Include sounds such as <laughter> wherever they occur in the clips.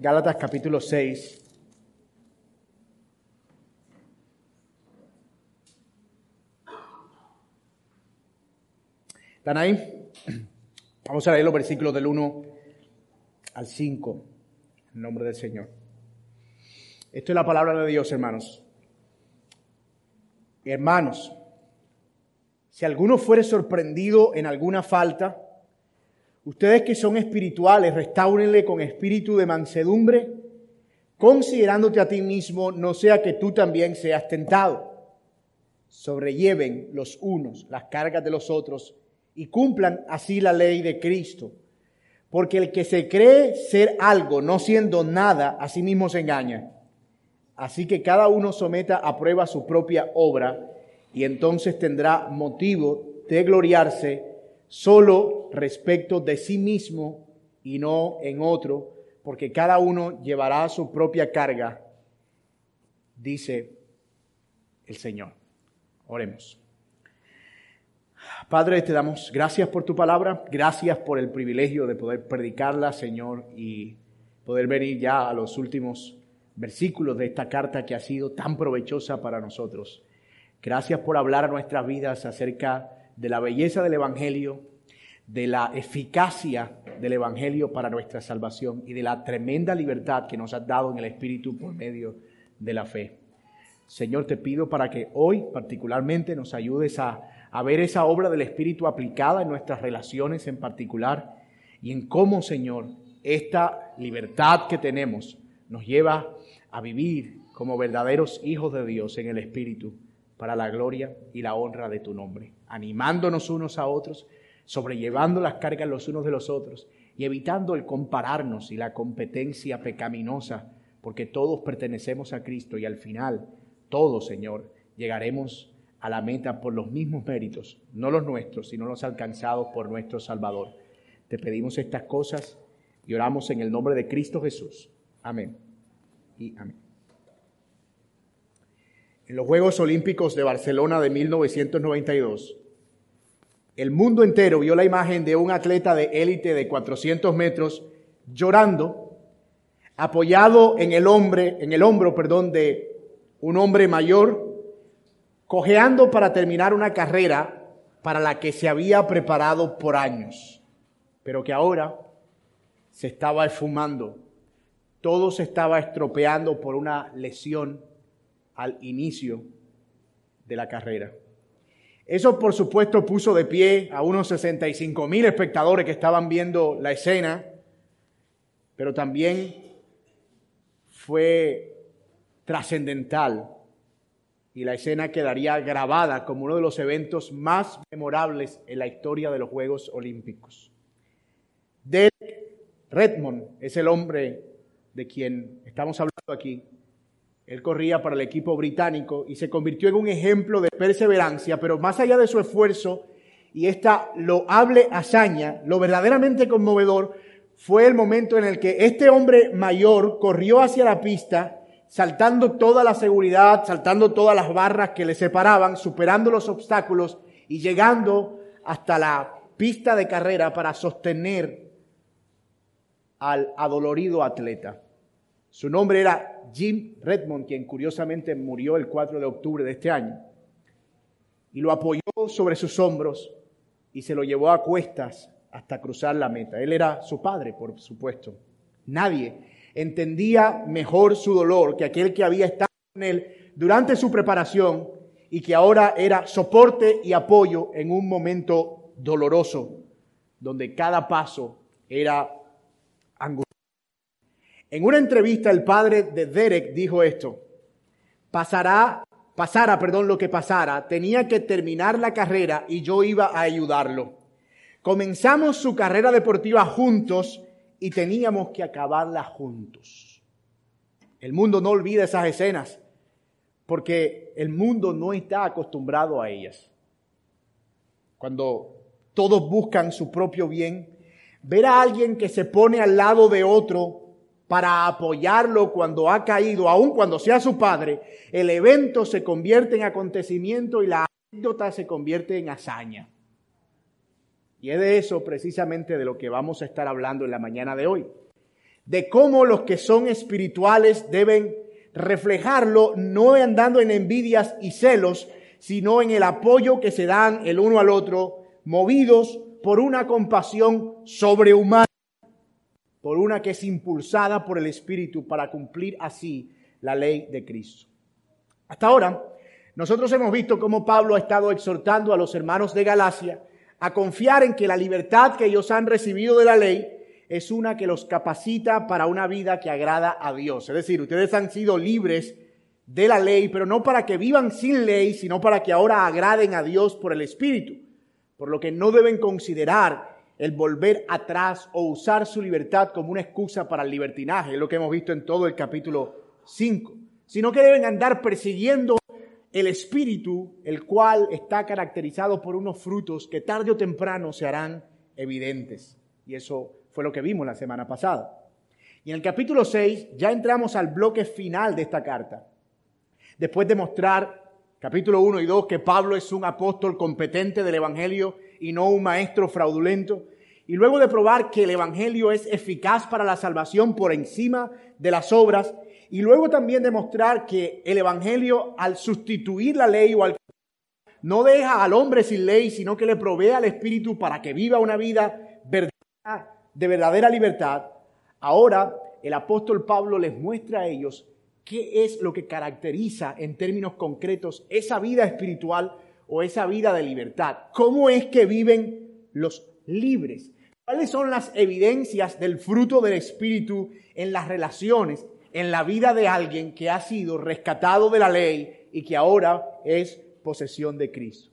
Gálatas capítulo 6. ¿Están ahí? Vamos a leer los versículos del 1 al 5, en nombre del Señor. Esto es la palabra de Dios, hermanos. Hermanos, si alguno fuere sorprendido en alguna falta, Ustedes que son espirituales, restáurenle con espíritu de mansedumbre, considerándote a ti mismo, no sea que tú también seas tentado. Sobrelleven los unos las cargas de los otros y cumplan así la ley de Cristo. Porque el que se cree ser algo, no siendo nada, a sí mismo se engaña. Así que cada uno someta a prueba su propia obra y entonces tendrá motivo de gloriarse solo respecto de sí mismo y no en otro, porque cada uno llevará su propia carga, dice el Señor. Oremos. Padre, te damos gracias por tu palabra, gracias por el privilegio de poder predicarla, Señor, y poder venir ya a los últimos versículos de esta carta que ha sido tan provechosa para nosotros. Gracias por hablar a nuestras vidas acerca de la belleza del Evangelio, de la eficacia del Evangelio para nuestra salvación y de la tremenda libertad que nos has dado en el Espíritu por medio de la fe. Señor, te pido para que hoy particularmente nos ayudes a, a ver esa obra del Espíritu aplicada en nuestras relaciones en particular y en cómo, Señor, esta libertad que tenemos nos lleva a vivir como verdaderos hijos de Dios en el Espíritu para la gloria y la honra de tu nombre animándonos unos a otros, sobrellevando las cargas los unos de los otros y evitando el compararnos y la competencia pecaminosa, porque todos pertenecemos a Cristo y al final, todos, Señor, llegaremos a la meta por los mismos méritos, no los nuestros, sino los alcanzados por nuestro Salvador. Te pedimos estas cosas y oramos en el nombre de Cristo Jesús. Amén. Y amén. En los Juegos Olímpicos de Barcelona de 1992, el mundo entero vio la imagen de un atleta de élite de 400 metros llorando, apoyado en el, hombre, en el hombro perdón, de un hombre mayor, cojeando para terminar una carrera para la que se había preparado por años, pero que ahora se estaba esfumando. Todo se estaba estropeando por una lesión al inicio de la carrera. Eso, por supuesto, puso de pie a unos 65 mil espectadores que estaban viendo la escena, pero también fue trascendental y la escena quedaría grabada como uno de los eventos más memorables en la historia de los Juegos Olímpicos. Derek Redmond es el hombre de quien estamos hablando aquí. Él corría para el equipo británico y se convirtió en un ejemplo de perseverancia, pero más allá de su esfuerzo y esta loable hazaña, lo verdaderamente conmovedor fue el momento en el que este hombre mayor corrió hacia la pista, saltando toda la seguridad, saltando todas las barras que le separaban, superando los obstáculos y llegando hasta la pista de carrera para sostener al adolorido atleta. Su nombre era Jim Redmond, quien curiosamente murió el 4 de octubre de este año. Y lo apoyó sobre sus hombros y se lo llevó a cuestas hasta cruzar la meta. Él era su padre, por supuesto. Nadie entendía mejor su dolor que aquel que había estado con él durante su preparación y que ahora era soporte y apoyo en un momento doloroso, donde cada paso era. En una entrevista el padre de Derek dijo esto, pasará, pasara, perdón, lo que pasara, tenía que terminar la carrera y yo iba a ayudarlo. Comenzamos su carrera deportiva juntos y teníamos que acabarla juntos. El mundo no olvida esas escenas porque el mundo no está acostumbrado a ellas. Cuando todos buscan su propio bien, ver a alguien que se pone al lado de otro para apoyarlo cuando ha caído, aun cuando sea su padre, el evento se convierte en acontecimiento y la anécdota se convierte en hazaña. Y es de eso precisamente de lo que vamos a estar hablando en la mañana de hoy. de cómo los que son espirituales deben reflejarlo no andando en envidias y celos, sino en el apoyo que se dan el uno al otro, movidos por una compasión sobrehumana, por una que es impulsada por el Espíritu para cumplir así la ley de Cristo. Hasta ahora, nosotros hemos visto cómo Pablo ha estado exhortando a los hermanos de Galacia a confiar en que la libertad que ellos han recibido de la ley es una que los capacita para una vida que agrada a Dios. Es decir, ustedes han sido libres de la ley, pero no para que vivan sin ley, sino para que ahora agraden a Dios por el Espíritu. Por lo que no deben considerar el volver atrás o usar su libertad como una excusa para el libertinaje, es lo que hemos visto en todo el capítulo 5, sino que deben andar persiguiendo el Espíritu, el cual está caracterizado por unos frutos que tarde o temprano se harán evidentes. Y eso fue lo que vimos la semana pasada. Y en el capítulo 6 ya entramos al bloque final de esta carta. Después de mostrar, capítulo 1 y 2, que Pablo es un apóstol competente del Evangelio y no un maestro fraudulento, y luego de probar que el Evangelio es eficaz para la salvación por encima de las obras, y luego también demostrar que el Evangelio al sustituir la ley o al no deja al hombre sin ley, sino que le provee al Espíritu para que viva una vida de verdadera libertad, ahora el apóstol Pablo les muestra a ellos qué es lo que caracteriza en términos concretos esa vida espiritual o esa vida de libertad. ¿Cómo es que viven los libres? ¿Cuáles son las evidencias del fruto del Espíritu en las relaciones, en la vida de alguien que ha sido rescatado de la ley y que ahora es posesión de Cristo?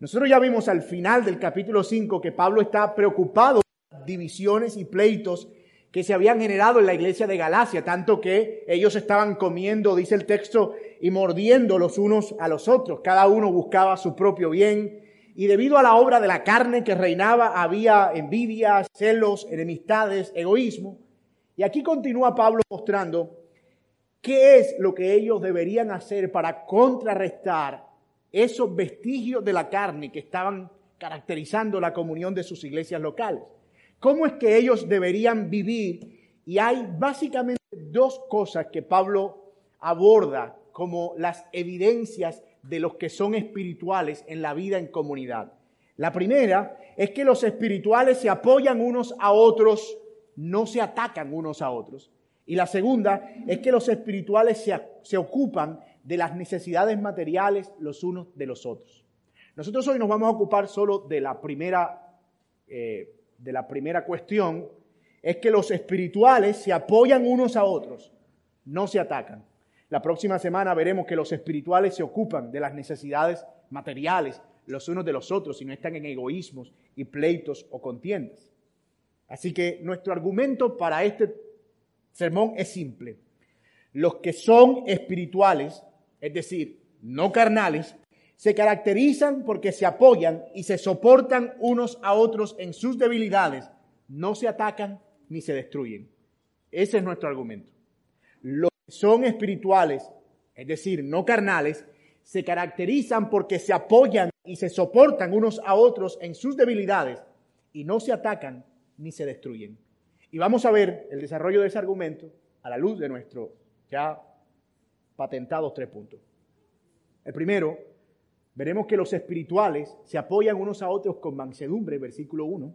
Nosotros ya vimos al final del capítulo 5 que Pablo está preocupado divisiones y pleitos que se habían generado en la iglesia de Galacia, tanto que ellos estaban comiendo, dice el texto, y mordiendo los unos a los otros. Cada uno buscaba su propio bien. Y debido a la obra de la carne que reinaba, había envidias, celos, enemistades, egoísmo. Y aquí continúa Pablo mostrando qué es lo que ellos deberían hacer para contrarrestar esos vestigios de la carne que estaban caracterizando la comunión de sus iglesias locales cómo es que ellos deberían vivir. Y hay básicamente dos cosas que Pablo aborda como las evidencias de los que son espirituales en la vida en comunidad. La primera es que los espirituales se apoyan unos a otros, no se atacan unos a otros. Y la segunda es que los espirituales se, ocupan de las necesidades materiales los unos de los otros. Nosotros hoy nos vamos a ocupar solo de la primera eh, de la primera cuestión es que los espirituales se apoyan unos a otros, no se atacan. La próxima semana veremos que los espirituales se ocupan de las necesidades materiales los unos de los otros y no están en egoísmos y pleitos o contiendas. Así que nuestro argumento para este sermón es simple. Los que son espirituales, es decir, no carnales, se caracterizan porque se apoyan y se soportan unos a otros en sus debilidades, no se atacan ni se destruyen. Ese es nuestro argumento. Son espirituales, es decir, no carnales, se caracterizan porque se apoyan y se soportan unos a otros en sus debilidades y no se atacan ni se destruyen. Y vamos a ver el desarrollo de ese argumento a la luz de nuestros ya patentados tres puntos. El primero veremos que los espirituales se apoyan unos a otros con mansedumbre, versículo 1.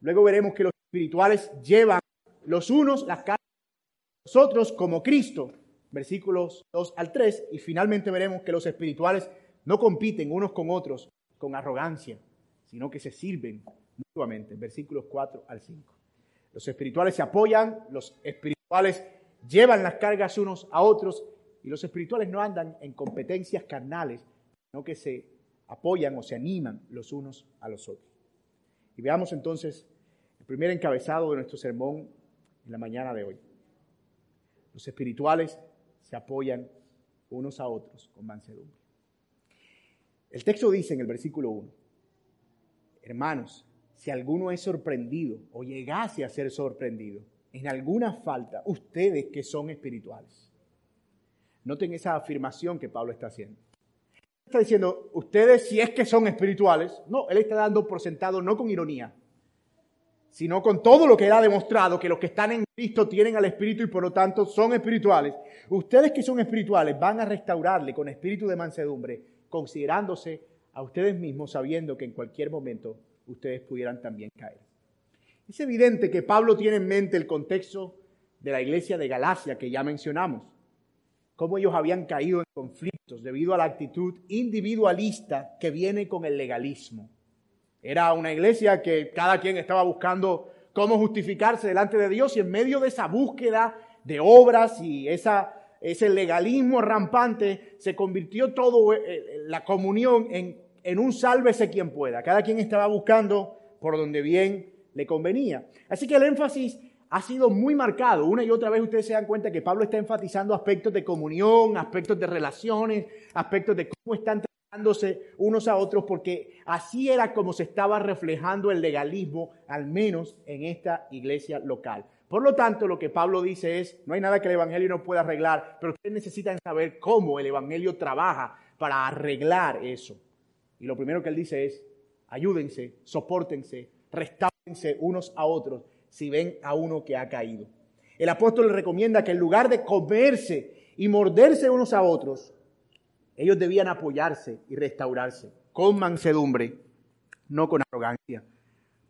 Luego veremos que los espirituales llevan los unos las cargas de los otros como Cristo, versículos 2 al 3. Y finalmente veremos que los espirituales no compiten unos con otros con arrogancia, sino que se sirven mutuamente, versículos 4 al 5. Los espirituales se apoyan, los espirituales llevan las cargas unos a otros y los espirituales no andan en competencias carnales, no que se apoyan o se animan los unos a los otros. Y veamos entonces el primer encabezado de nuestro sermón en la mañana de hoy. Los espirituales se apoyan unos a otros con mansedumbre. El texto dice en el versículo 1, hermanos, si alguno es sorprendido o llegase a ser sorprendido en alguna falta, ustedes que son espirituales. Noten esa afirmación que Pablo está haciendo está diciendo, ustedes si es que son espirituales, no, él está dando por sentado no con ironía, sino con todo lo que él ha demostrado, que los que están en Cristo tienen al Espíritu y por lo tanto son espirituales, ustedes que son espirituales van a restaurarle con espíritu de mansedumbre, considerándose a ustedes mismos, sabiendo que en cualquier momento ustedes pudieran también caer. Es evidente que Pablo tiene en mente el contexto de la iglesia de Galacia que ya mencionamos, cómo ellos habían caído en conflictos debido a la actitud individualista que viene con el legalismo. Era una iglesia que cada quien estaba buscando cómo justificarse delante de Dios y en medio de esa búsqueda de obras y esa, ese legalismo rampante se convirtió todo eh, eh, la comunión en, en un sálvese quien pueda. Cada quien estaba buscando por donde bien le convenía. Así que el énfasis ha sido muy marcado. Una y otra vez ustedes se dan cuenta que Pablo está enfatizando aspectos de comunión, aspectos de relaciones, aspectos de cómo están unos a otros porque así era como se estaba reflejando el legalismo, al menos en esta iglesia local. Por lo tanto, lo que Pablo dice es, no hay nada que el Evangelio no pueda arreglar, pero ustedes necesitan saber cómo el Evangelio trabaja para arreglar eso. Y lo primero que él dice es, ayúdense, soportense, restáurense unos a otros si ven a uno que ha caído. El apóstol le recomienda que en lugar de comerse y morderse unos a otros, ellos debían apoyarse y restaurarse con mansedumbre, no con arrogancia,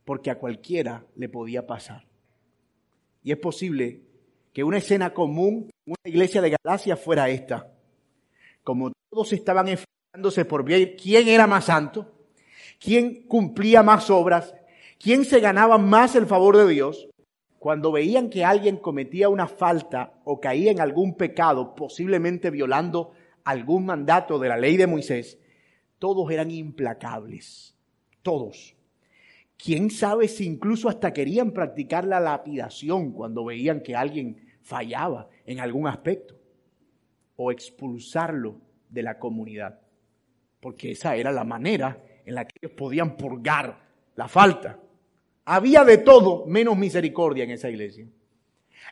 porque a cualquiera le podía pasar. Y es posible que una escena común en una iglesia de Galacia fuera esta. Como todos estaban enfrentándose por ver quién era más santo, quién cumplía más obras, quién se ganaba más el favor de Dios, cuando veían que alguien cometía una falta o caía en algún pecado, posiblemente violando algún mandato de la ley de Moisés, todos eran implacables, todos. ¿Quién sabe si incluso hasta querían practicar la lapidación cuando veían que alguien fallaba en algún aspecto? O expulsarlo de la comunidad. Porque esa era la manera en la que ellos podían purgar la falta. Había de todo menos misericordia en esa iglesia.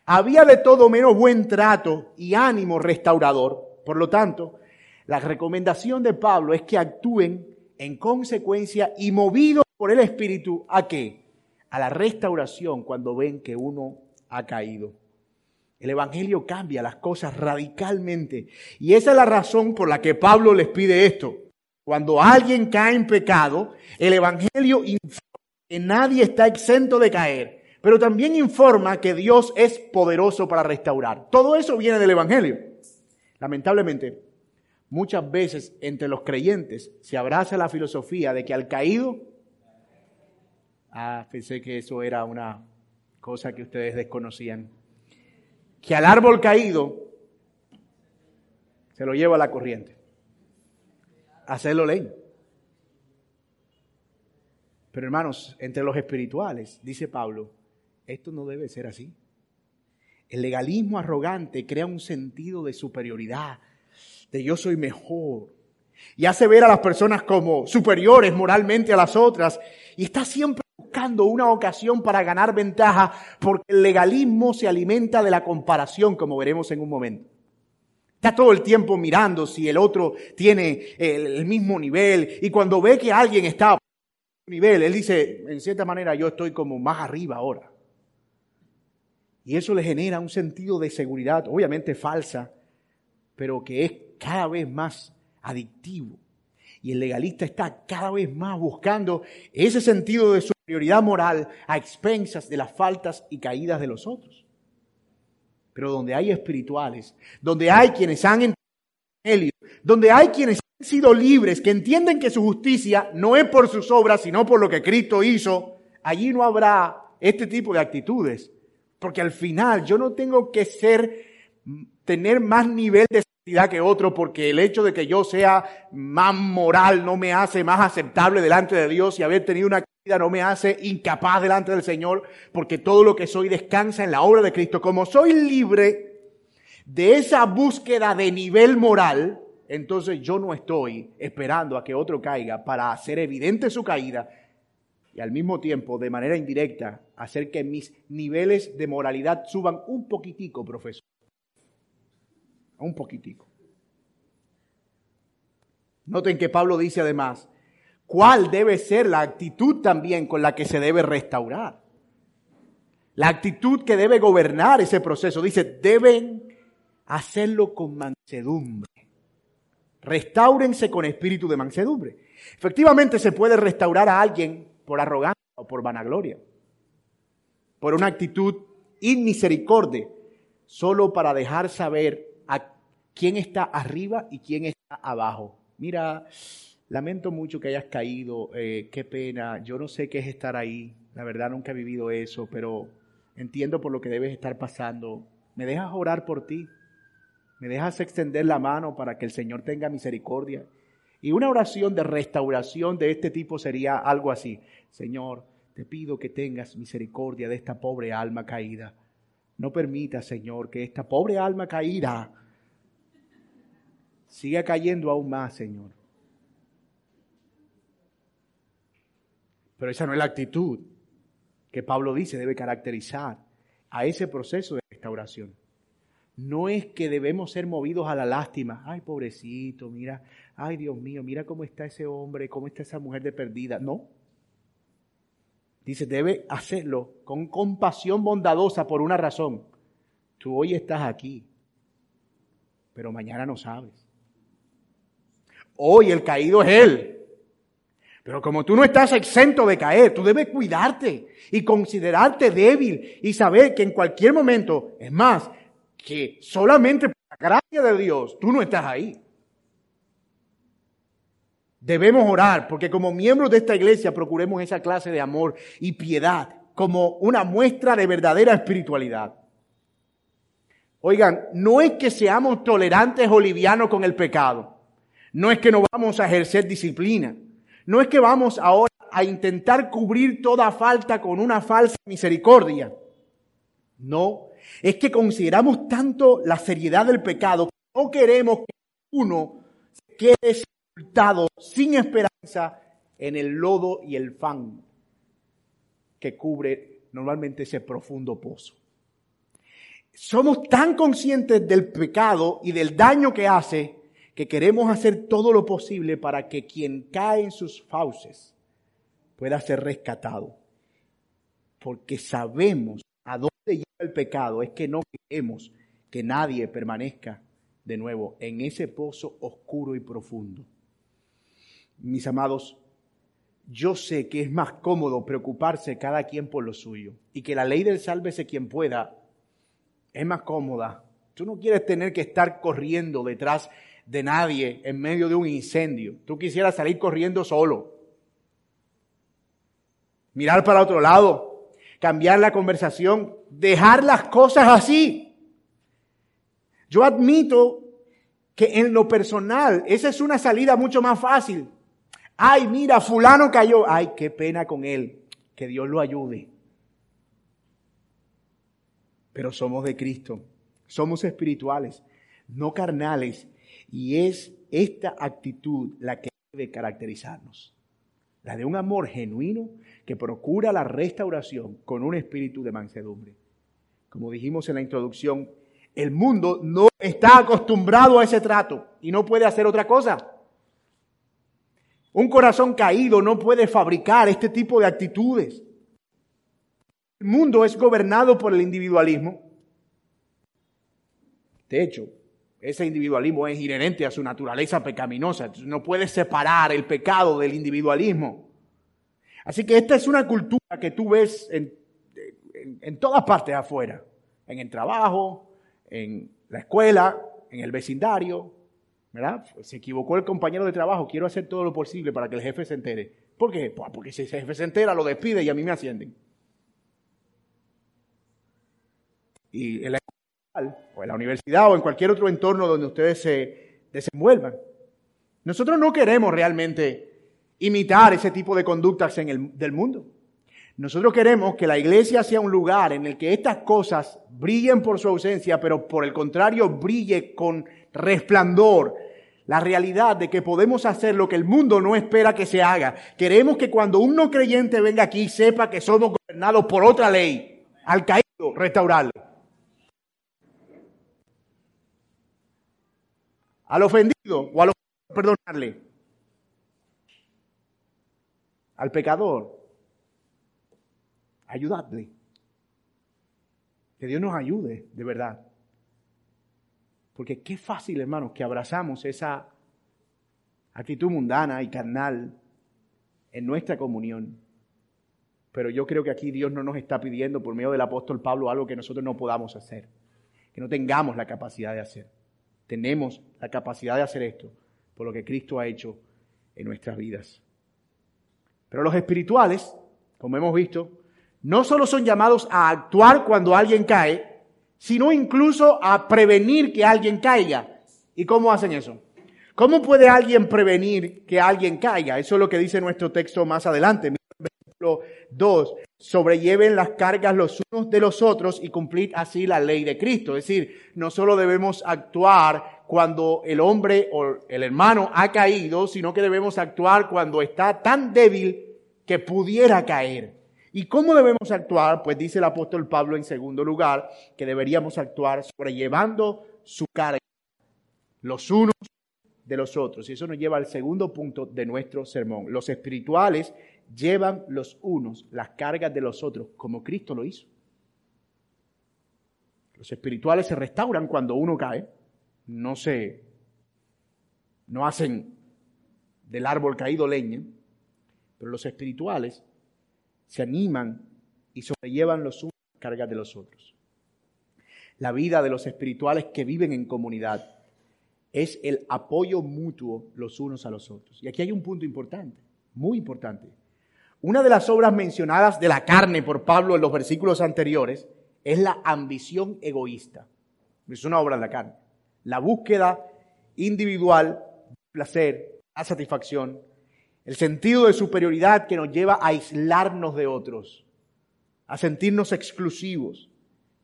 Había de todo menos buen trato y ánimo restaurador. Por lo tanto, la recomendación de Pablo es que actúen en consecuencia y movidos por el Espíritu a qué? A la restauración cuando ven que uno ha caído. El Evangelio cambia las cosas radicalmente. Y esa es la razón por la que Pablo les pide esto. Cuando alguien cae en pecado, el Evangelio informa que nadie está exento de caer, pero también informa que Dios es poderoso para restaurar. Todo eso viene del Evangelio. Lamentablemente, muchas veces entre los creyentes se abraza la filosofía de que al caído, ah, pensé que eso era una cosa que ustedes desconocían, que al árbol caído se lo lleva a la corriente. Hacerlo ley. Pero hermanos, entre los espirituales, dice Pablo, esto no debe ser así. El legalismo arrogante crea un sentido de superioridad, de yo soy mejor. Y hace ver a las personas como superiores moralmente a las otras. Y está siempre buscando una ocasión para ganar ventaja porque el legalismo se alimenta de la comparación, como veremos en un momento. Está todo el tiempo mirando si el otro tiene el, mismo nivel. Y cuando ve que alguien está a nivel, él dice, en cierta manera, yo estoy como más arriba ahora. Y eso le genera un sentido de seguridad, obviamente falsa, pero que es cada vez más adictivo. Y el legalista está cada vez más buscando ese sentido de superioridad moral a expensas de las faltas y caídas de los otros. Pero donde hay espirituales, donde hay quienes han entendido donde hay quienes han sido libres, que entienden que su justicia no es por sus obras, sino por lo que Cristo hizo, allí no habrá este tipo de actitudes porque al final yo no tengo que ser, tener más nivel de santidad que otro porque el hecho de que yo sea más moral no me hace más aceptable delante de Dios y haber tenido una vida no me hace incapaz delante del Señor porque todo lo que soy descansa en la obra de Cristo. Como soy libre de esa búsqueda de nivel moral, entonces yo no estoy esperando a que otro caiga para hacer evidente su caída y al mismo tiempo, de manera indirecta, hacer que mis niveles de moralidad suban un poquitico, profesor. Un poquitico. Noten que Pablo dice además, ¿cuál debe ser la actitud también con la que se debe restaurar? La actitud que debe gobernar ese proceso, dice, deben hacerlo con mansedumbre. Restáurense con espíritu de mansedumbre. Efectivamente se puede restaurar a alguien por arrogancia o por vanagloria, por una actitud inmisericordia, solo para dejar saber a quién está arriba y quién está abajo. Mira, lamento mucho que hayas caído, eh, qué pena, yo no sé qué es estar ahí, la verdad nunca he vivido eso, pero entiendo por lo que debes estar pasando. ¿Me dejas orar por ti? ¿Me dejas extender la mano para que el Señor tenga misericordia? Y una oración de restauración de este tipo sería algo así. Señor, te pido que tengas misericordia de esta pobre alma caída. No permita, Señor, que esta pobre alma caída siga cayendo aún más, Señor. Pero esa no es la actitud que Pablo dice debe caracterizar a ese proceso de restauración. No es que debemos ser movidos a la lástima. Ay, pobrecito, mira, ay, Dios mío, mira cómo está ese hombre, cómo está esa mujer de perdida. No. Dice, debe hacerlo con compasión bondadosa por una razón. Tú hoy estás aquí, pero mañana no sabes. Hoy el caído es él. Pero como tú no estás exento de caer, tú debes cuidarte y considerarte débil y saber que en cualquier momento, es más, que solamente por la gracia de Dios tú no estás ahí. Debemos orar porque como miembros de esta iglesia procuremos esa clase de amor y piedad como una muestra de verdadera espiritualidad. Oigan, no es que seamos tolerantes o livianos con el pecado. No es que no vamos a ejercer disciplina. No es que vamos ahora a intentar cubrir toda falta con una falsa misericordia. No, es que consideramos tanto la seriedad del pecado que no queremos que uno se quede sin esperanza en el lodo y el fan que cubre normalmente ese profundo pozo. Somos tan conscientes del pecado y del daño que hace que queremos hacer todo lo posible para que quien cae en sus fauces pueda ser rescatado. Porque sabemos a dónde lleva el pecado, es que no queremos que nadie permanezca de nuevo en ese pozo oscuro y profundo. Mis amados, yo sé que es más cómodo preocuparse cada quien por lo suyo y que la ley del sálvese quien pueda es más cómoda. Tú no quieres tener que estar corriendo detrás de nadie en medio de un incendio. Tú quisieras salir corriendo solo. Mirar para otro lado, cambiar la conversación, dejar las cosas así. Yo admito que en lo personal esa es una salida mucho más fácil. Ay, mira, fulano cayó. Ay, qué pena con él. Que Dios lo ayude. Pero somos de Cristo. Somos espirituales, no carnales. Y es esta actitud la que debe caracterizarnos. La de un amor genuino que procura la restauración con un espíritu de mansedumbre. Como dijimos en la introducción, el mundo no está acostumbrado a ese trato y no puede hacer otra cosa. Un corazón caído no puede fabricar este tipo de actitudes. El mundo es gobernado por el individualismo. De hecho, ese individualismo es inherente a su naturaleza pecaminosa. No puede separar el pecado del individualismo. Así que esta es una cultura que tú ves en, en, todas partes afuera, en el trabajo, en la escuela, en el vecindario, ¿verdad? Se equivocó el compañero de trabajo, quiero hacer todo lo posible para que el jefe se entere. ¿Por qué? Pues porque si el jefe se entera, lo despide y a mí me ascienden. Y en la escuela, o en la universidad, o en cualquier otro entorno donde ustedes se desenvuelvan. Nosotros no queremos realmente imitar ese tipo de conductas en el, del mundo. Nosotros queremos que la iglesia sea un lugar en el que estas cosas brillen por su ausencia, pero por el contrario brille con resplandor la realidad de que podemos hacer lo que el mundo no espera que se haga. Queremos que cuando un no creyente venga aquí sepa que somos gobernados por otra ley, al caído, restaurarle. Al ofendido o al perdonarle al pecador, ayudadle. Que Dios nos ayude, de verdad. Porque qué fácil, hermanos, que abrazamos esa actitud mundana y carnal en nuestra comunión. Pero yo creo que aquí Dios no nos está pidiendo por medio del apóstol Pablo algo que nosotros no podamos hacer, que no tengamos la capacidad de hacer. Tenemos la capacidad de hacer esto por lo que Cristo ha hecho en nuestras vidas. Pero los espirituales, como hemos visto, no solo son llamados a actuar cuando alguien cae, sino incluso a prevenir que alguien caiga. ¿Y cómo hacen eso? ¿Cómo puede alguien prevenir que alguien caiga? Eso es lo que dice nuestro texto más adelante. Versículo 2. Sobrelleven las cargas los unos de los otros y cumplir así la ley de Cristo. Es decir, no solo debemos actuar cuando el hombre o el hermano ha caído, sino que debemos actuar cuando está tan débil que pudiera caer. ¿Y cómo debemos actuar? Pues dice el apóstol Pablo en segundo lugar que deberíamos actuar sobrellevando su carga los unos de los otros. Y eso nos lleva al segundo punto de nuestro sermón. Los espirituales llevan los unos las cargas de los otros, como Cristo lo hizo. Los espirituales se restauran cuando uno cae, no se, no hacen del árbol caído leña, pero los espirituales se animan y sobrellevan los unos las cargas de los otros. La vida de los espirituales que viven en comunidad es el apoyo mutuo los unos a los otros. Y aquí hay un punto importante, muy importante. Una de las obras mencionadas de la carne por Pablo en los versículos anteriores es la ambición egoísta. Es una obra de la carne. La búsqueda individual, placer, la satisfacción, el sentido de superioridad que nos lleva a aislarnos de otros, a sentirnos exclusivos.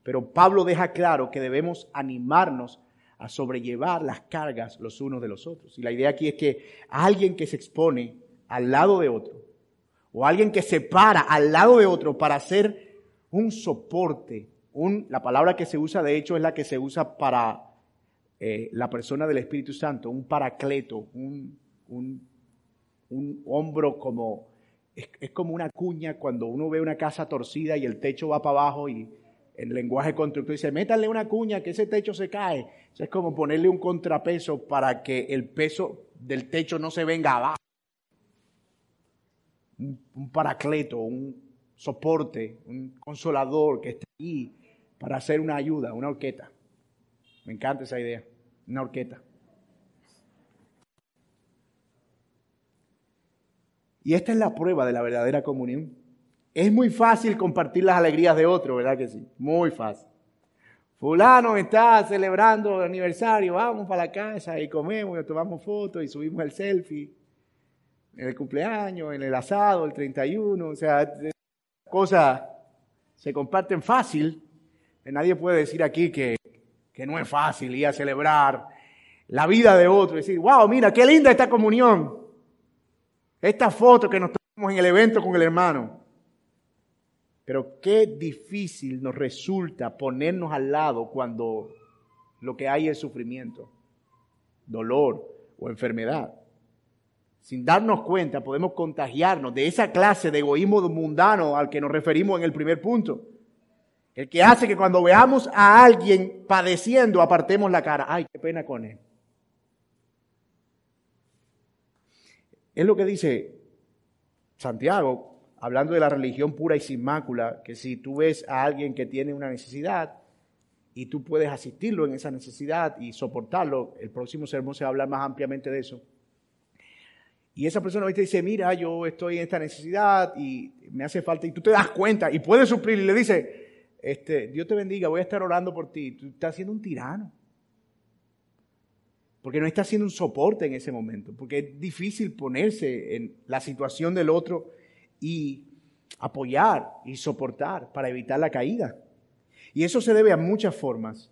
Pero Pablo deja claro que debemos animarnos a sobrellevar las cargas los unos de los otros. Y la idea aquí es que alguien que se expone al lado de otro, o alguien que se para al lado de otro para hacer un soporte, la palabra que se usa de hecho es la que se usa para eh, la persona del Espíritu Santo, un paracleto, un, un hombro como, es, como una cuña cuando uno ve una casa torcida y el techo va para abajo y el lenguaje constructor dice, métanle una cuña que ese techo se cae. es como ponerle un contrapeso para que el peso del techo no se venga abajo. Un, paracleto, un soporte, un consolador que está ahí para hacer una ayuda, una horqueta. Me encanta esa idea, una horqueta. Y esta es la prueba de la verdadera comunión. Es muy fácil compartir las alegrías de otro, ¿verdad que sí? Muy fácil. Fulano está celebrando el aniversario, vamos para la casa y comemos y tomamos fotos y subimos el selfie. En el cumpleaños, en el asado, el 31, o sea, cosas se comparten fácil. Nadie puede decir aquí que, que no es fácil ir a celebrar la vida de otro y decir, wow, mira, qué linda esta comunión. Esta foto que nos tomamos en el evento con el hermano. Pero qué difícil nos resulta ponernos al lado cuando lo que hay es sufrimiento, dolor o enfermedad. Sin darnos cuenta podemos contagiarnos de esa clase de egoísmo mundano al que nos referimos en el primer punto. El que hace que cuando veamos a alguien padeciendo apartemos la cara. Ay, qué pena con él. Es lo que dice Santiago hablando de la religión pura y sin mácula, que si tú ves a alguien que tiene una necesidad y tú puedes asistirlo en esa necesidad y soportarlo, el próximo sermón se va a hablar más ampliamente de eso. Y esa persona te dice, mira, yo estoy en esta necesidad y me hace falta, y tú te das cuenta y puedes suplir y le dice, este, Dios te bendiga, voy a estar orando por ti. Tú estás siendo un tirano. Porque no estás haciendo un soporte en ese momento, porque es difícil ponerse en la situación del otro y apoyar y soportar para evitar la caída. Y eso se debe a muchas formas,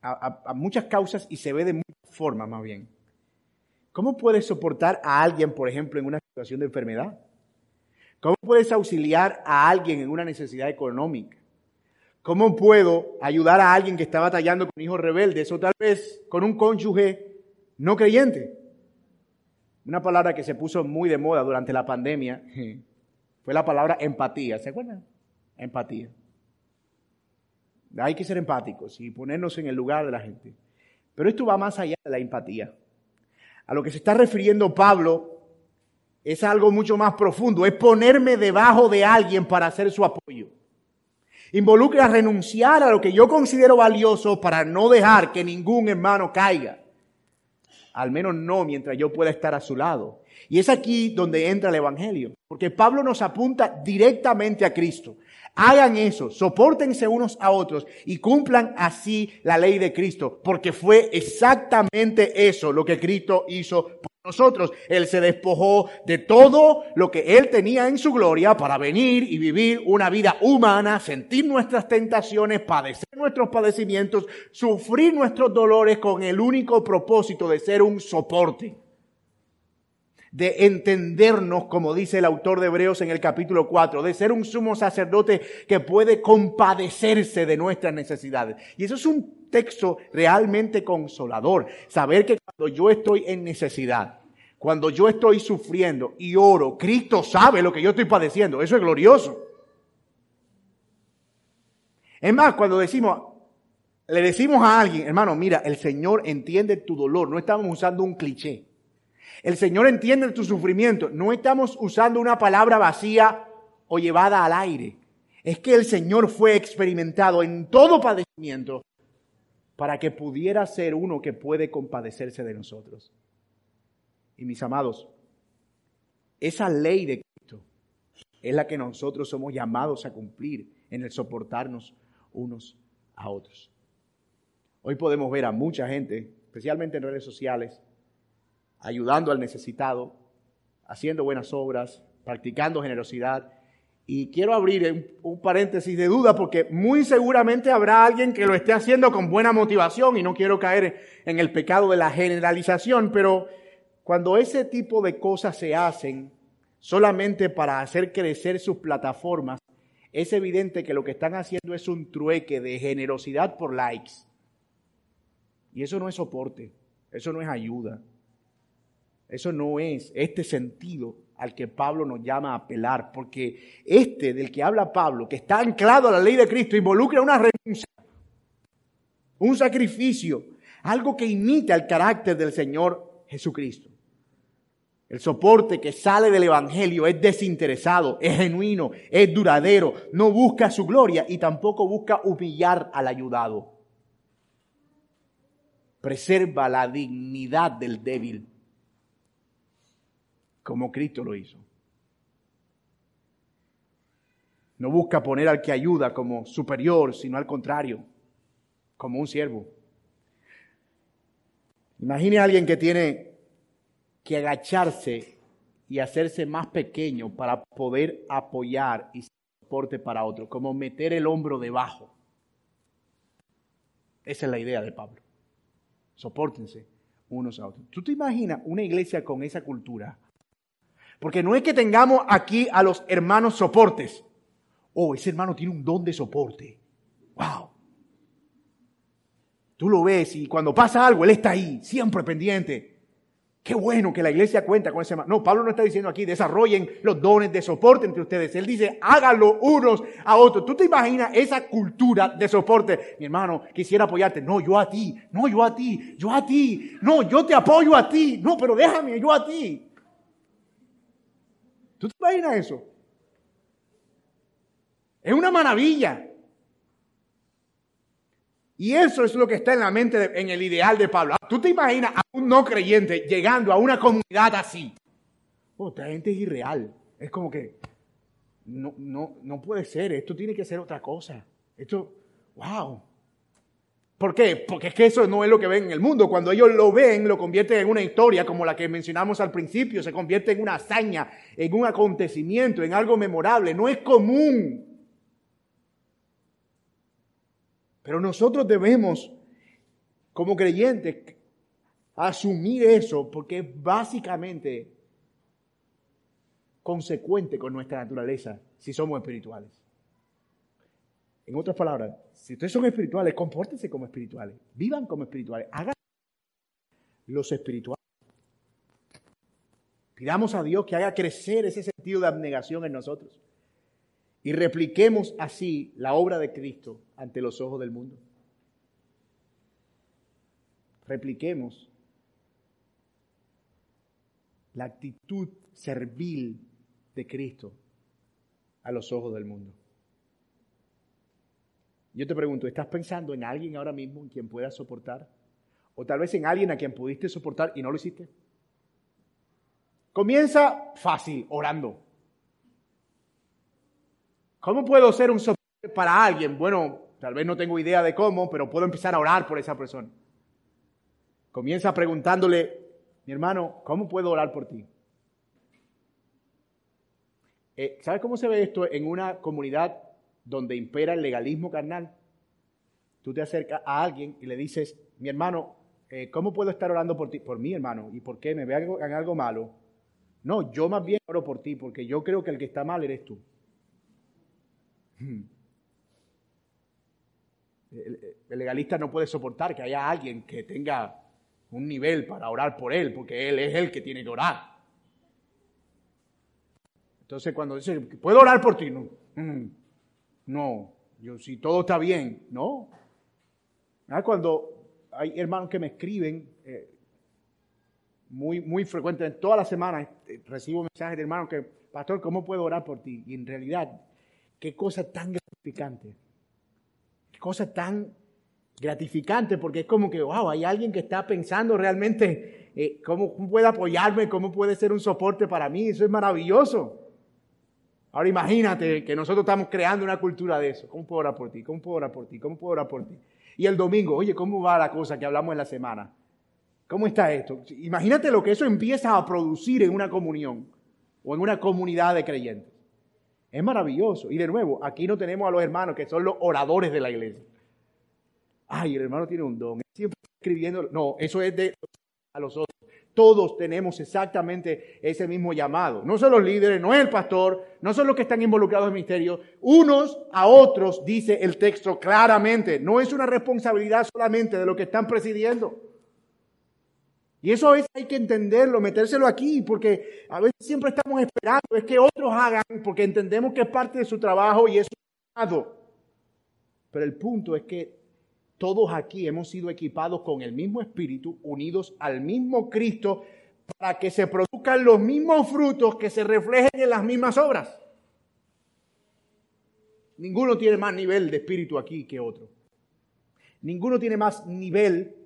a, muchas causas y se ve de muchas formas más bien. ¿Cómo puedes soportar a alguien, por ejemplo, en una situación de enfermedad? ¿Cómo puedes auxiliar a alguien en una necesidad económica? ¿Cómo puedo ayudar a alguien que está batallando con hijos rebeldes o tal vez con un cónyuge no creyente? Una palabra que se puso muy de moda durante la pandemia fue la palabra empatía. ¿Se acuerdan? Empatía. Hay que ser empáticos y ponernos en el lugar de la gente. Pero esto va más allá de la empatía. A lo que se está refiriendo Pablo es algo mucho más profundo, es ponerme debajo de alguien para hacer su apoyo. Involucra renunciar a lo que yo considero valioso para no dejar que ningún hermano caiga. Al menos no mientras yo pueda estar a su lado. Y es aquí donde entra el Evangelio, porque Pablo nos apunta directamente a Cristo. Hagan eso, soportense unos a otros y cumplan así la ley de Cristo, porque fue exactamente eso lo que Cristo hizo nosotros. Él se despojó de todo lo que Él tenía en su gloria para venir y vivir una vida humana, sentir nuestras tentaciones, padecer nuestros padecimientos, sufrir nuestros dolores con el único propósito de ser un soporte de entendernos, como dice el autor de Hebreos en el capítulo 4, de ser un sumo sacerdote que puede compadecerse de nuestras necesidades. Y eso es un texto realmente consolador, saber que cuando yo estoy en necesidad, cuando yo estoy sufriendo y oro, Cristo sabe lo que yo estoy padeciendo, eso es glorioso. Es más, cuando decimos, le decimos a alguien, hermano, mira, el Señor entiende tu dolor, no estamos usando un cliché. El Señor entiende tu sufrimiento. No estamos usando una palabra vacía o llevada al aire. Es que el Señor fue experimentado en todo padecimiento para que pudiera ser uno que puede compadecerse de nosotros. Y mis amados, esa ley de Cristo es la que nosotros somos llamados a cumplir en el soportarnos unos a otros. Hoy podemos ver a mucha gente, especialmente en redes sociales, ayudando al necesitado, haciendo buenas obras, practicando generosidad. Y quiero abrir un, paréntesis de duda porque muy seguramente habrá alguien que lo esté haciendo con buena motivación y no quiero caer en el pecado de la generalización, pero cuando ese tipo de cosas se hacen solamente para hacer crecer sus plataformas, es evidente que lo que están haciendo es un trueque de generosidad por likes. Y eso no es soporte, eso no es ayuda. Eso no es este sentido al que Pablo nos llama a apelar, porque este del que habla Pablo, que está anclado a la ley de Cristo, involucra una renuncia, un sacrificio, algo que imita el carácter del Señor Jesucristo. El soporte que sale del Evangelio es desinteresado, es genuino, es duradero, no busca su gloria y tampoco busca humillar al ayudado. Preserva la dignidad del débil como Cristo lo hizo. No busca poner al que ayuda como superior, sino al contrario, como un siervo. Imagine a alguien que tiene que agacharse y hacerse más pequeño para poder apoyar y soporte para otro, como meter el hombro debajo. Esa es la idea de Pablo. Sopórtense unos a otros. ¿Tú te imaginas una iglesia con esa cultura? Porque no es que tengamos aquí a los hermanos soportes. Oh, ese hermano tiene un don de soporte. Wow. Tú lo ves y cuando pasa algo, él está ahí, siempre pendiente. Qué bueno que la iglesia cuenta con ese hermano. No, Pablo no está diciendo aquí, desarrollen los dones de soporte entre ustedes. Él dice, háganlo unos a otros. ¿Tú te imaginas esa cultura de soporte? Mi hermano, quisiera apoyarte. No, yo a ti. No, yo a ti. Yo a ti. No, yo te apoyo a ti. No, pero déjame, yo a ti. ¿Tú te imaginas eso? Es una maravilla. Y eso es lo que está en la mente, en el ideal de Pablo. ¿Tú te imaginas a un no creyente llegando a una comunidad así? Oh, esta gente es irreal. Es como que no, no, no puede ser. Esto tiene que ser otra cosa. Esto, wow. ¿Por qué? Porque es que eso no es lo que ven en el mundo. Cuando ellos lo ven, lo convierten en una historia como la que mencionamos al principio, se convierte en una hazaña, en un acontecimiento, en algo memorable. No es común. Pero nosotros debemos, como creyentes, asumir eso porque es básicamente consecuente con nuestra naturaleza si somos espirituales. En otras palabras, si ustedes son espirituales, compórtense como espirituales, vivan como espirituales, hagan los espirituales. Pidamos a Dios que haga crecer ese sentido de abnegación en nosotros. y repliquemos así la obra de Cristo ante los ojos del mundo. Repliquemos la actitud servil de Cristo a los ojos del mundo. Yo te pregunto, ¿estás pensando en alguien ahora mismo en quien puedas soportar? O tal vez en alguien a quien pudiste soportar y no lo hiciste. Comienza fácil, orando. ¿Cómo puedo ser un soporte para alguien? Bueno, tal vez no tengo idea de cómo, pero puedo empezar a orar por esa persona. Comienza preguntándole, mi hermano, ¿cómo puedo orar por ti? Eh, ¿Sabes cómo se ve esto en una comunidad donde impera el legalismo carnal? Tú te acercas a alguien y le dices, mi hermano, eh, ¿cómo puedo estar orando por ti? Por mí, hermano. ¿Y por qué? ¿Me veo en algo malo? No, yo más bien oro por ti porque yo creo que el que está mal eres tú. <laughs> El, legalista no puede soportar que haya alguien que tenga un nivel para orar por él, porque él es el que tiene que orar. Entonces cuando dice, ¿puedo orar por ti? No, hmm. No, yo si todo está bien, no. Ah, cuando hay hermanos que me escriben, eh, muy, muy frecuentemente, todas las semanas eh, recibo mensajes de hermanos que, pastor, ¿cómo puedo orar por ti? Y en realidad Qué cosa tan gratificante. Qué cosa tan gratificante, porque es como que, wow, hay alguien que está pensando realmente eh, cómo puede apoyarme, cómo puede ser un soporte para mí. Eso es maravilloso. Ahora imagínate que nosotros estamos creando una cultura de eso. ¿Cómo puedo orar por ti? ¿Cómo puedo orar por ti? ¿Cómo puedo orar por ti? Y el domingo, oye, ¿cómo va la cosa que hablamos en la semana? ¿Cómo está esto? Imagínate lo que eso empieza a producir en una comunión o en una comunidad de creyentes. Es maravilloso. Y de nuevo, aquí no tenemos a los hermanos que son los oradores de la iglesia. Ay, el hermano tiene un don. Siempre escribiendo. No, eso es de a los otros. Todos tenemos exactamente ese mismo llamado. No son los líderes, no es el pastor, no son los que están involucrados en el ministerio. Unos a otros, dice el texto claramente. No es una responsabilidad solamente de los que están presidiendo. Y eso a veces hay que entenderlo, metérselo aquí, porque a veces siempre estamos esperando, es que otros hagan, porque entendemos que es parte de su trabajo y es su Pero el punto es que todos aquí hemos sido equipados con el mismo espíritu, unidos al mismo Cristo, para que se produzcan los mismos frutos que se reflejen en las mismas obras. Ninguno tiene más nivel de espíritu aquí que otro. Ninguno tiene más nivel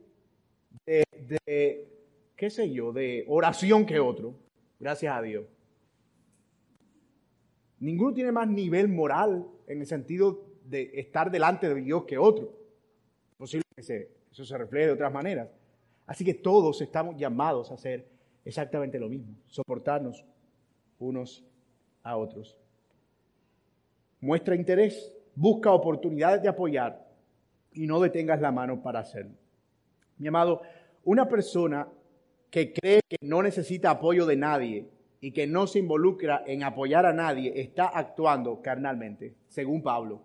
de, de qué sé yo, de oración que otro, gracias a Dios. Ninguno tiene más nivel moral en el sentido de estar delante de Dios que otro. Posible eso se refleje de otras maneras. Así que todos estamos llamados a hacer exactamente lo mismo, soportarnos unos a otros. Muestra interés, busca oportunidades de apoyar y no detengas la mano para hacerlo. Mi amado, una persona que cree que no necesita apoyo de nadie y que no se involucra en apoyar a nadie, está actuando carnalmente, según Pablo.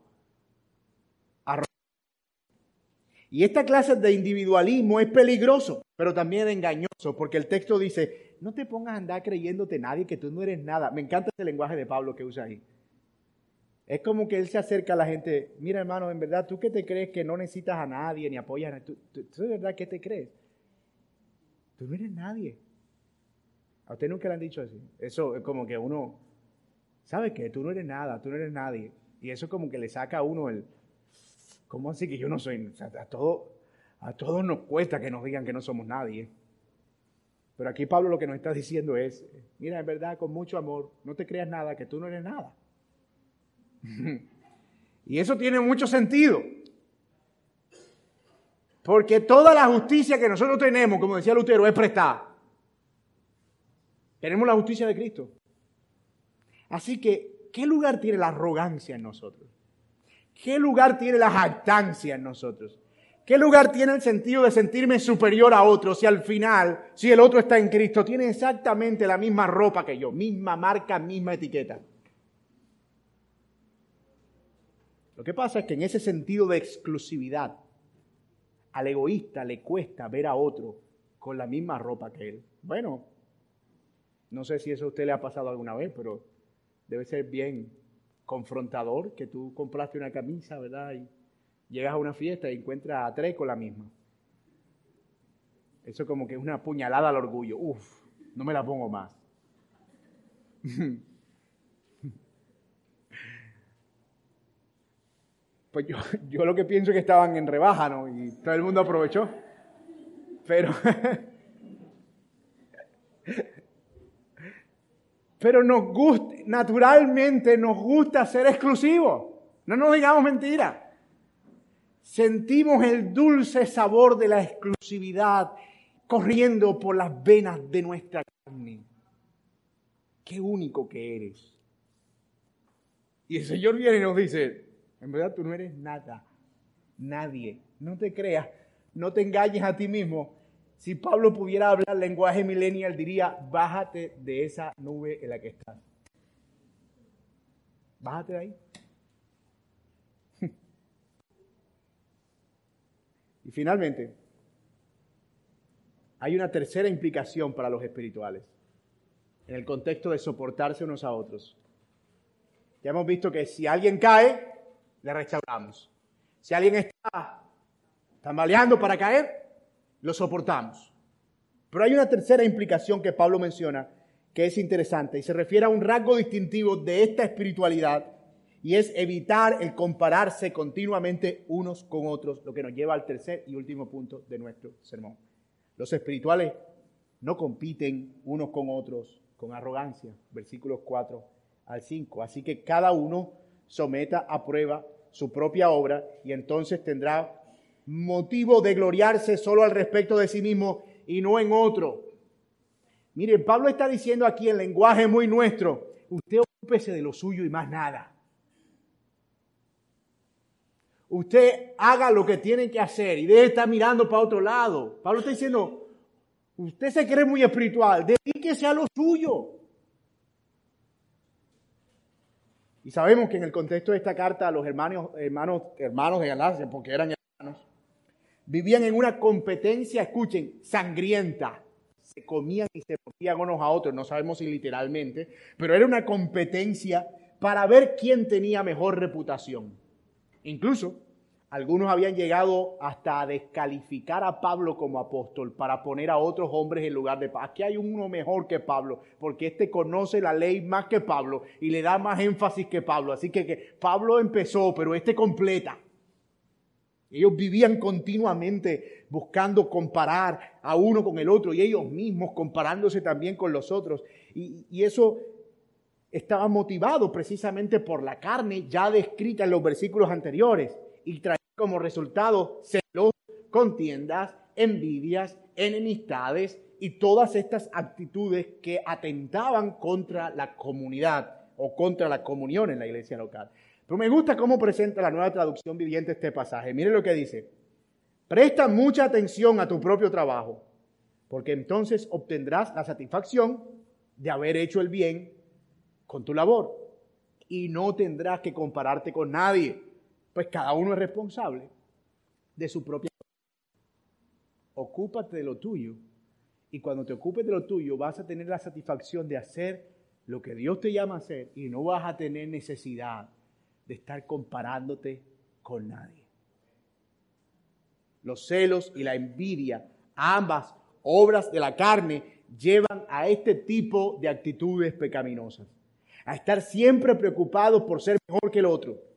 Y esta clase de individualismo es peligroso, pero también engañoso, porque el texto dice, no te pongas a andar creyéndote nadie, que tú no eres nada. Me encanta ese lenguaje de Pablo que usa ahí. Es como que él se acerca a la gente, mira hermano, en verdad, tú que te crees que no necesitas a nadie ni apoyas a nadie, ¿tú, tú, de verdad qué te crees? Tú no eres nadie. A usted nunca le han dicho así. Eso es como que uno, ¿sabe qué? Tú no eres nada, tú no eres nadie. Y eso como que le saca a uno el, ¿cómo así que yo no soy? a, todo, a todos nos cuesta que nos digan que no somos nadie. Pero aquí Pablo lo que nos está diciendo es, mira, en verdad, con mucho amor, no te creas nada, que tú no eres nada. <laughs> y eso tiene mucho sentido. Porque toda la justicia que nosotros tenemos, como decía Lutero, es prestada. Tenemos la justicia de Cristo. Así que, ¿qué lugar tiene la arrogancia en nosotros? ¿Qué lugar tiene la jactancia en nosotros? ¿Qué lugar tiene el sentido de sentirme superior a otro si al final, si el otro está en Cristo, tiene exactamente la misma ropa que yo, misma marca, misma etiqueta? Lo que pasa es que en ese sentido de exclusividad, al egoísta le cuesta ver a otro con la misma ropa que él. Bueno, no sé si eso a usted le ha pasado alguna vez, pero debe ser bien confrontador que tú compraste una camisa, ¿verdad? Y llegas a una fiesta y encuentras a tres con la misma. Eso como que es una puñalada al orgullo. Uf, no me la pongo más. <laughs> Pues yo, yo lo que pienso es que estaban en rebaja, ¿no? Y todo el mundo aprovechó. Pero, <laughs> pero nos gusta, naturalmente nos gusta ser exclusivos. No nos digamos mentira. Sentimos el dulce sabor de la exclusividad corriendo por las venas de nuestra carne. Qué único que eres. Y el Señor viene y nos dice, en verdad tú no eres nada, nadie. No te creas, no te engañes a ti mismo. Si Pablo pudiera hablar lenguaje millennial, diría, bájate de esa nube en la que estás. Bájate de ahí. <laughs> y finalmente, hay una tercera implicación para los espirituales, en el contexto de soportarse unos a otros. Ya hemos visto que si alguien cae, le restauramos. Si alguien está tambaleando para caer, lo soportamos. Pero hay una tercera implicación que Pablo menciona que es interesante y se refiere a un rasgo distintivo de esta espiritualidad y es evitar el compararse continuamente unos con otros, lo que nos lleva al tercer y último punto de nuestro sermón. Los espirituales no compiten unos con otros con arrogancia, versículos 4 al 5. Así que cada uno someta a prueba su propia obra y entonces tendrá motivo de gloriarse solo al respecto de sí mismo y no en otro. Miren, Pablo está diciendo aquí en lenguaje muy nuestro, usted ocúpese de lo suyo y más nada. Usted haga lo que tiene que hacer y deje de estar mirando para otro lado. Pablo está diciendo, usted se cree muy espiritual, dedíquese a lo suyo. Y sabemos que en el contexto de esta carta los hermanos, hermanos, hermanos de Galacia, porque eran hermanos, vivían en una competencia, escuchen, sangrienta. Se comían y se morían unos a otros, no sabemos si literalmente, pero era una competencia para ver quién tenía mejor reputación. Incluso algunos habían llegado hasta a descalificar a Pablo como apóstol para poner a otros hombres en lugar de Pablo. Aquí hay uno mejor que Pablo, porque este conoce la ley más que Pablo y le da más énfasis que Pablo. Así que, que Pablo empezó, pero este completa. Ellos vivían continuamente buscando comparar a uno con el otro y ellos mismos comparándose también con los otros. Y, eso estaba motivado precisamente por la carne ya descrita en los versículos anteriores y traía como resultado celos, contiendas, envidias, enemistades y todas estas actitudes que atentaban contra la comunidad o contra la comunión en la iglesia local. Pero me gusta cómo presenta la nueva traducción viviente este pasaje. Mire lo que dice. Presta mucha atención a tu propio trabajo, porque entonces obtendrás la satisfacción de haber hecho el bien con tu labor y no tendrás que compararte con nadie pues cada uno es responsable de su propia. Ocúpate de lo tuyo y cuando te ocupes de lo tuyo vas a tener la satisfacción de hacer lo que Dios te llama a hacer y no vas a tener necesidad de estar comparándote con nadie. Los celos y la envidia, ambas obras de la carne, llevan a este tipo de actitudes pecaminosas. A estar siempre preocupados por ser mejor que el otro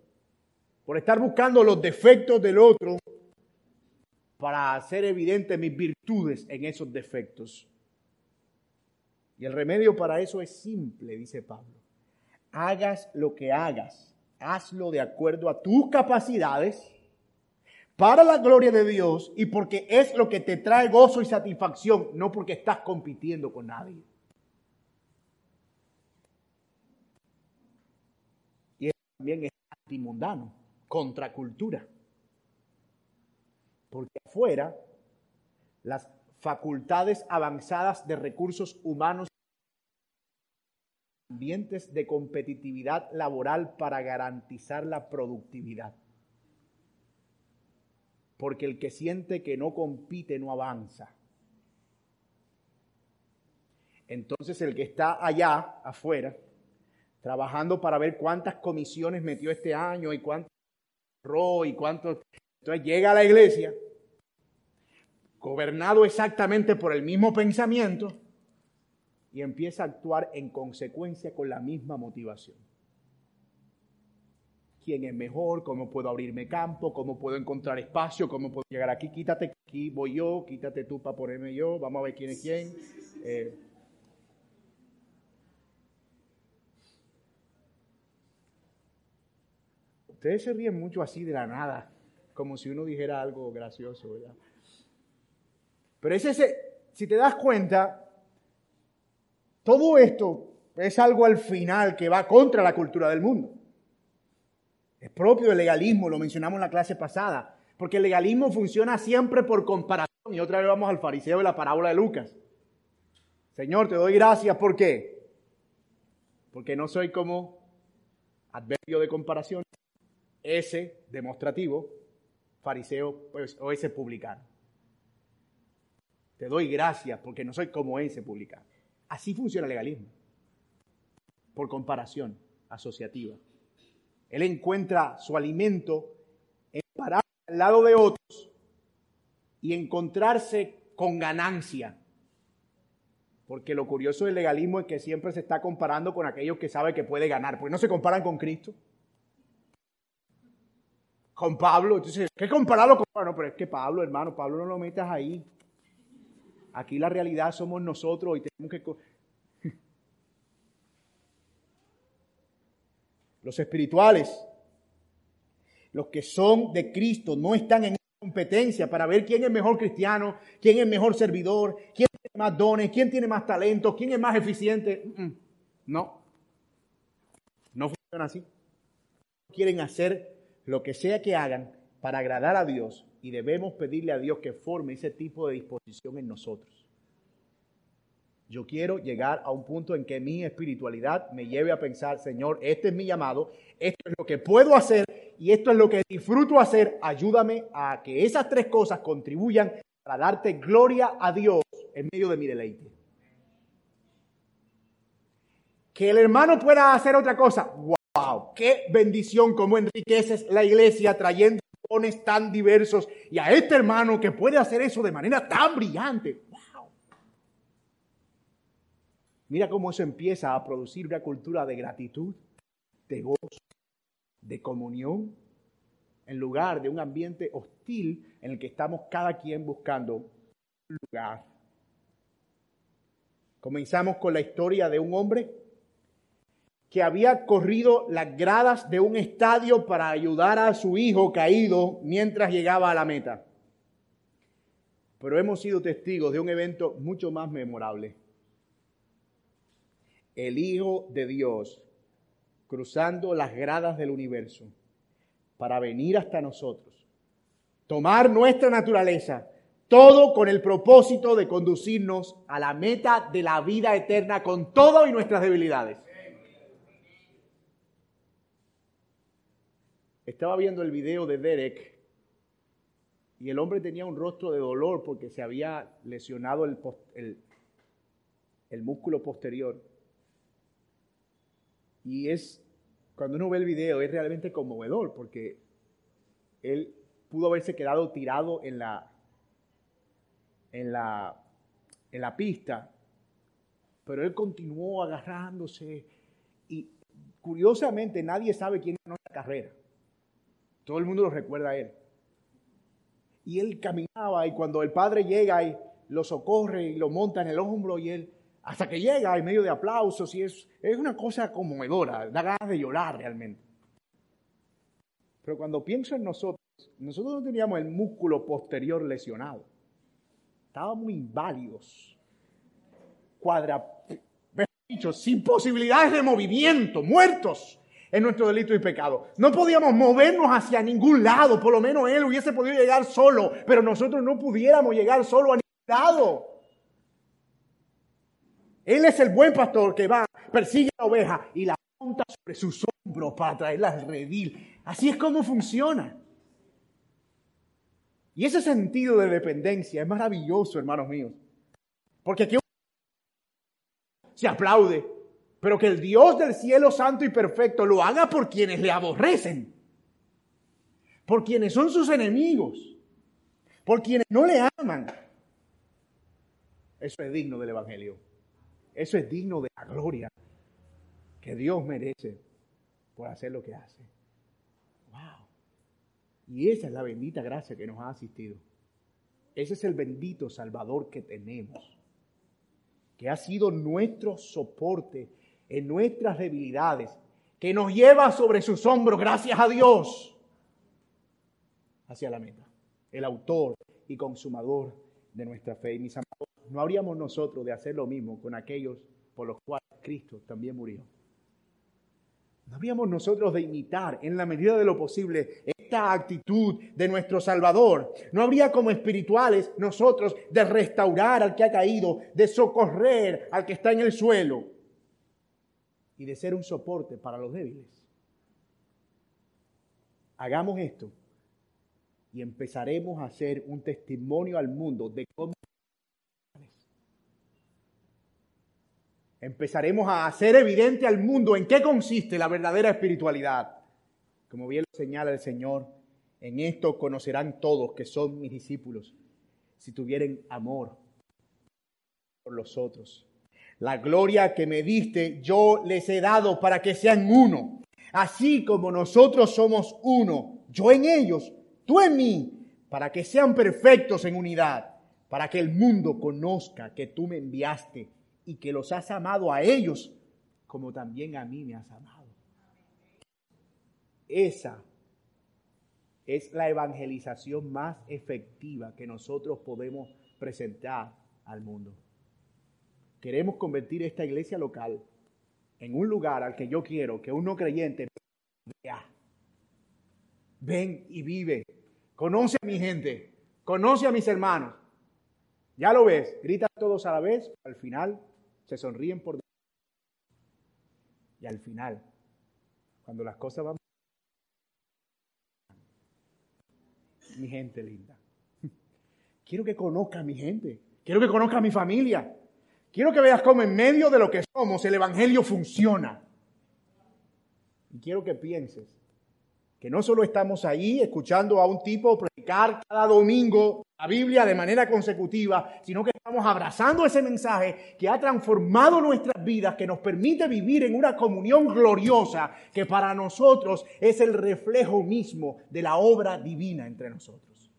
por estar buscando los defectos del otro para hacer evidentes mis virtudes en esos defectos. Y el remedio para eso es simple, dice Pablo. Hagas lo que hagas, hazlo de acuerdo a tus capacidades, para la gloria de Dios y porque es lo que te trae gozo y satisfacción, no porque estás compitiendo con nadie. Y eso también es antimundano contracultura. Porque afuera, las facultades avanzadas de recursos humanos, ambientes de competitividad laboral para garantizar la productividad. Porque el que siente que no compite no avanza. Entonces el que está allá, afuera, trabajando para ver cuántas comisiones metió este año y cuánto y cuánto. Entonces llega a la iglesia, gobernado exactamente por el mismo pensamiento, y empieza a actuar en consecuencia con la misma motivación. ¿Quién es mejor? ¿Cómo puedo abrirme campo? ¿Cómo puedo encontrar espacio? ¿Cómo puedo llegar aquí? Quítate aquí, voy yo, quítate tú para ponerme yo, vamos a ver quién es quién. Eh, Ustedes se ríen mucho así de la nada, como si uno dijera algo gracioso, ¿verdad? Pero es ese, si te das cuenta, todo esto es algo al final que va contra la cultura del mundo. Es propio del legalismo, lo mencionamos en la clase pasada, porque el legalismo funciona siempre por comparación. Y otra vez vamos al fariseo de la parábola de Lucas. Señor, te doy gracias, ¿por qué? Porque no soy como adverbio de comparación ese demostrativo, fariseo pues, o ese publicano. Te doy gracias porque no soy como ese publicano. Así funciona el legalismo, por comparación asociativa. Él encuentra su alimento en parar al lado de otros y encontrarse con ganancia. Porque lo curioso del legalismo es que siempre se está comparando con aquellos que sabe que puede ganar, porque no se comparan con Cristo con Pablo. Entonces, ¿qué compararlo con Pablo? No, pero es que Pablo, hermano, Pablo no lo metas ahí. Aquí la realidad somos nosotros y tenemos que... <laughs> Los espirituales, los que son de Cristo, no están en competencia para ver quién es mejor cristiano, quién es mejor servidor, quién tiene más dones, quién tiene más talento, quién es más eficiente. No, no funciona así. Quieren hacer lo que sea que hagan para agradar a Dios y debemos pedirle a Dios que forme ese tipo de disposición en nosotros. Yo quiero llegar a un punto en que mi espiritualidad me lleve a pensar, Señor, este es mi llamado, esto es lo que puedo hacer y esto es lo que disfruto hacer. Ayúdame a que esas tres cosas contribuyan para darte gloria a Dios en medio de mi deleite. Que el hermano pueda hacer otra cosa. ¡Wow! ¡Qué bendición como enriqueces la iglesia trayendo tan diversos y a este hermano que puede hacer eso de manera tan brillante! ¡Wow! Mira cómo eso empieza a producir una cultura de gratitud, de gozo, de comunión, en lugar de un ambiente hostil en el que estamos cada quien buscando un lugar. Comenzamos con la historia de un hombre que había corrido las gradas de un estadio para ayudar a su hijo caído mientras llegaba a la meta. Pero hemos sido testigos de un evento mucho más memorable. El Hijo de Dios cruzando las gradas del universo para venir hasta nosotros, tomar nuestra naturaleza, todo con el propósito de conducirnos a la meta de la vida eterna con todo y nuestras debilidades. Estaba viendo el video de Derek y el hombre tenía un rostro de dolor porque se había lesionado el, músculo posterior. Y es, cuando uno ve el video, es realmente conmovedor porque él pudo haberse quedado tirado en la, en la, en la pista, pero él continuó agarrándose y curiosamente nadie sabe quién ganó la carrera. Todo el mundo lo recuerda a él. Y él caminaba y cuando el padre llega y lo socorre y lo monta en el hombro y él, hasta que llega en medio de aplausos y es, es una cosa conmovedora, da ganas de llorar realmente. Pero cuando pienso en nosotros, nosotros no teníamos el músculo posterior lesionado. Estábamos inválidos, cuadra, sin posibilidades de movimiento, muertos en nuestro delito y pecado. No podíamos movernos hacia ningún lado, por lo menos Él hubiese podido llegar solo, pero nosotros no pudiéramos llegar solo a ningún lado. Él es el buen pastor que va, persigue a la oveja y la monta sobre sus hombros para traerla al redil. Así es como funciona. Y ese sentido de dependencia es maravilloso, hermanos míos. Porque aquí se aplaude, pero que el Dios del cielo santo y perfecto lo haga por quienes le aborrecen, por quienes son sus enemigos, por quienes no le aman. Eso es digno del Evangelio. Eso es digno de la gloria que Dios merece por hacer lo que hace. Wow. Y esa es la bendita gracia que nos ha asistido. Ese es el bendito Salvador que tenemos, que ha sido nuestro soporte en nuestras debilidades, que nos lleva sobre sus hombros, gracias a Dios, hacia la meta. El autor y consumador de nuestra fe. Y mis amados, no habríamos nosotros de hacer lo mismo con aquellos por los cuales Cristo también murió. No habríamos nosotros de imitar en la medida de lo posible esta actitud de nuestro Salvador. No habría como espirituales nosotros de restaurar al que ha caído, de socorrer al que está en el suelo y de ser un soporte para los débiles. Hagamos esto y empezaremos a hacer un testimonio al mundo de cómo empezaremos a hacer evidente al mundo en qué consiste la verdadera espiritualidad. Como bien lo señala el Señor, en esto conocerán todos que son mis discípulos, si tuvieren amor por los otros. La gloria que me diste yo les he dado para que sean uno. Así como nosotros somos uno, yo en ellos, tú en mí, para que sean perfectos en unidad, para que el mundo conozca que tú me enviaste y que los has amado a ellos como también a mí me has amado. Esa es la evangelización más efectiva que nosotros podemos presentar al mundo. Queremos convertir esta iglesia local en un lugar al que yo quiero que un no creyente vea. Ven y vive. Conoce a mi gente. Conoce a mis hermanos. Ya lo ves. Gritan todos a la vez. Al final se sonríen por y al final, cuando las cosas van mi gente linda. <laughs> Quiero que conozca a mi gente. Quiero que conozca a mi familia. Quiero que veas cómo en medio de lo que somos el Evangelio funciona. Y quiero que pienses que no solo estamos ahí escuchando a un tipo predicar cada domingo la Biblia de manera consecutiva, sino que estamos abrazando ese mensaje que ha transformado nuestras vidas, que nos permite vivir en una comunión gloriosa que para nosotros es el reflejo mismo de la obra divina entre nosotros.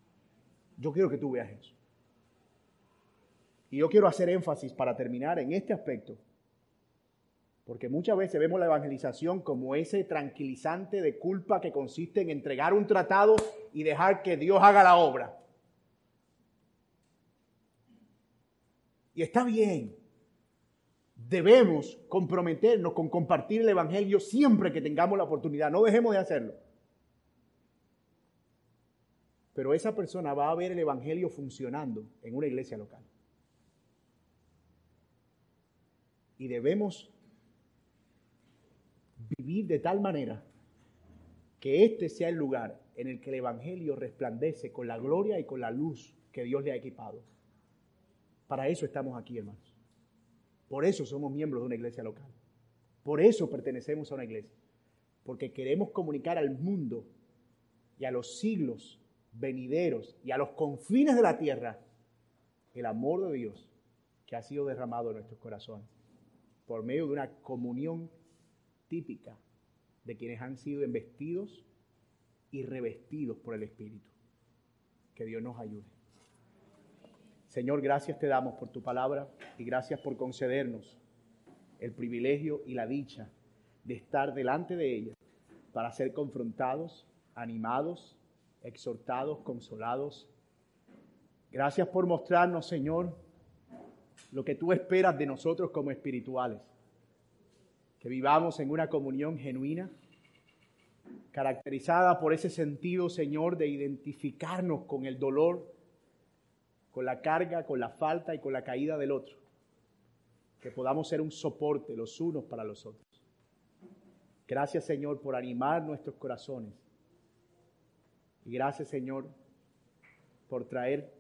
Yo quiero que tú veas eso. Y yo quiero hacer énfasis para terminar en este aspecto, porque muchas veces vemos la evangelización como ese tranquilizante de culpa que consiste en entregar un tratado y dejar que Dios haga la obra. Y está bien. Debemos comprometernos con compartir el Evangelio siempre que tengamos la oportunidad. No dejemos de hacerlo. Pero esa persona va a ver el Evangelio funcionando en una iglesia local. Y debemos vivir de tal manera que este sea el lugar en el que el Evangelio resplandece con la gloria y con la luz que Dios le ha equipado. Para eso estamos aquí, hermanos. Por eso somos miembros de una iglesia local. Por eso pertenecemos a una iglesia. Porque queremos comunicar al mundo y a los siglos venideros y a los confines de la tierra el amor de Dios que ha sido derramado en nuestros corazones por medio de una comunión típica de quienes han sido investidos y revestidos por el Espíritu. Que Dios nos ayude. Señor, gracias te damos por tu palabra y gracias por concedernos el privilegio y la dicha de estar delante de ella para ser confrontados, animados, exhortados, consolados. Gracias por mostrarnos, Señor, lo que tú esperas de nosotros como espirituales. Que vivamos en una comunión genuina, caracterizada por ese sentido, Señor, de identificarnos con el dolor, con la carga, con la falta y con la caída del otro. Que podamos ser un soporte los unos para los otros. Gracias, Señor, por animar nuestros corazones. Y gracias, Señor, por traer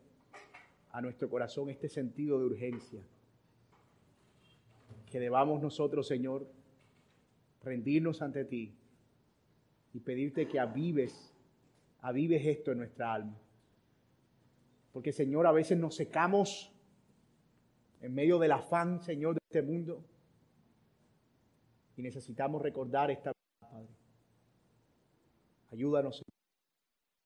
a nuestro corazón este sentido de urgencia. que debamos nosotros, Señor, rendirnos ante ti y pedirte que avives, avives esto en nuestra alma. Porque, Señor, a veces nos secamos en medio del afán, Señor, de este mundo. Y necesitamos recordar esta Padre. Ayúdanos, Señor.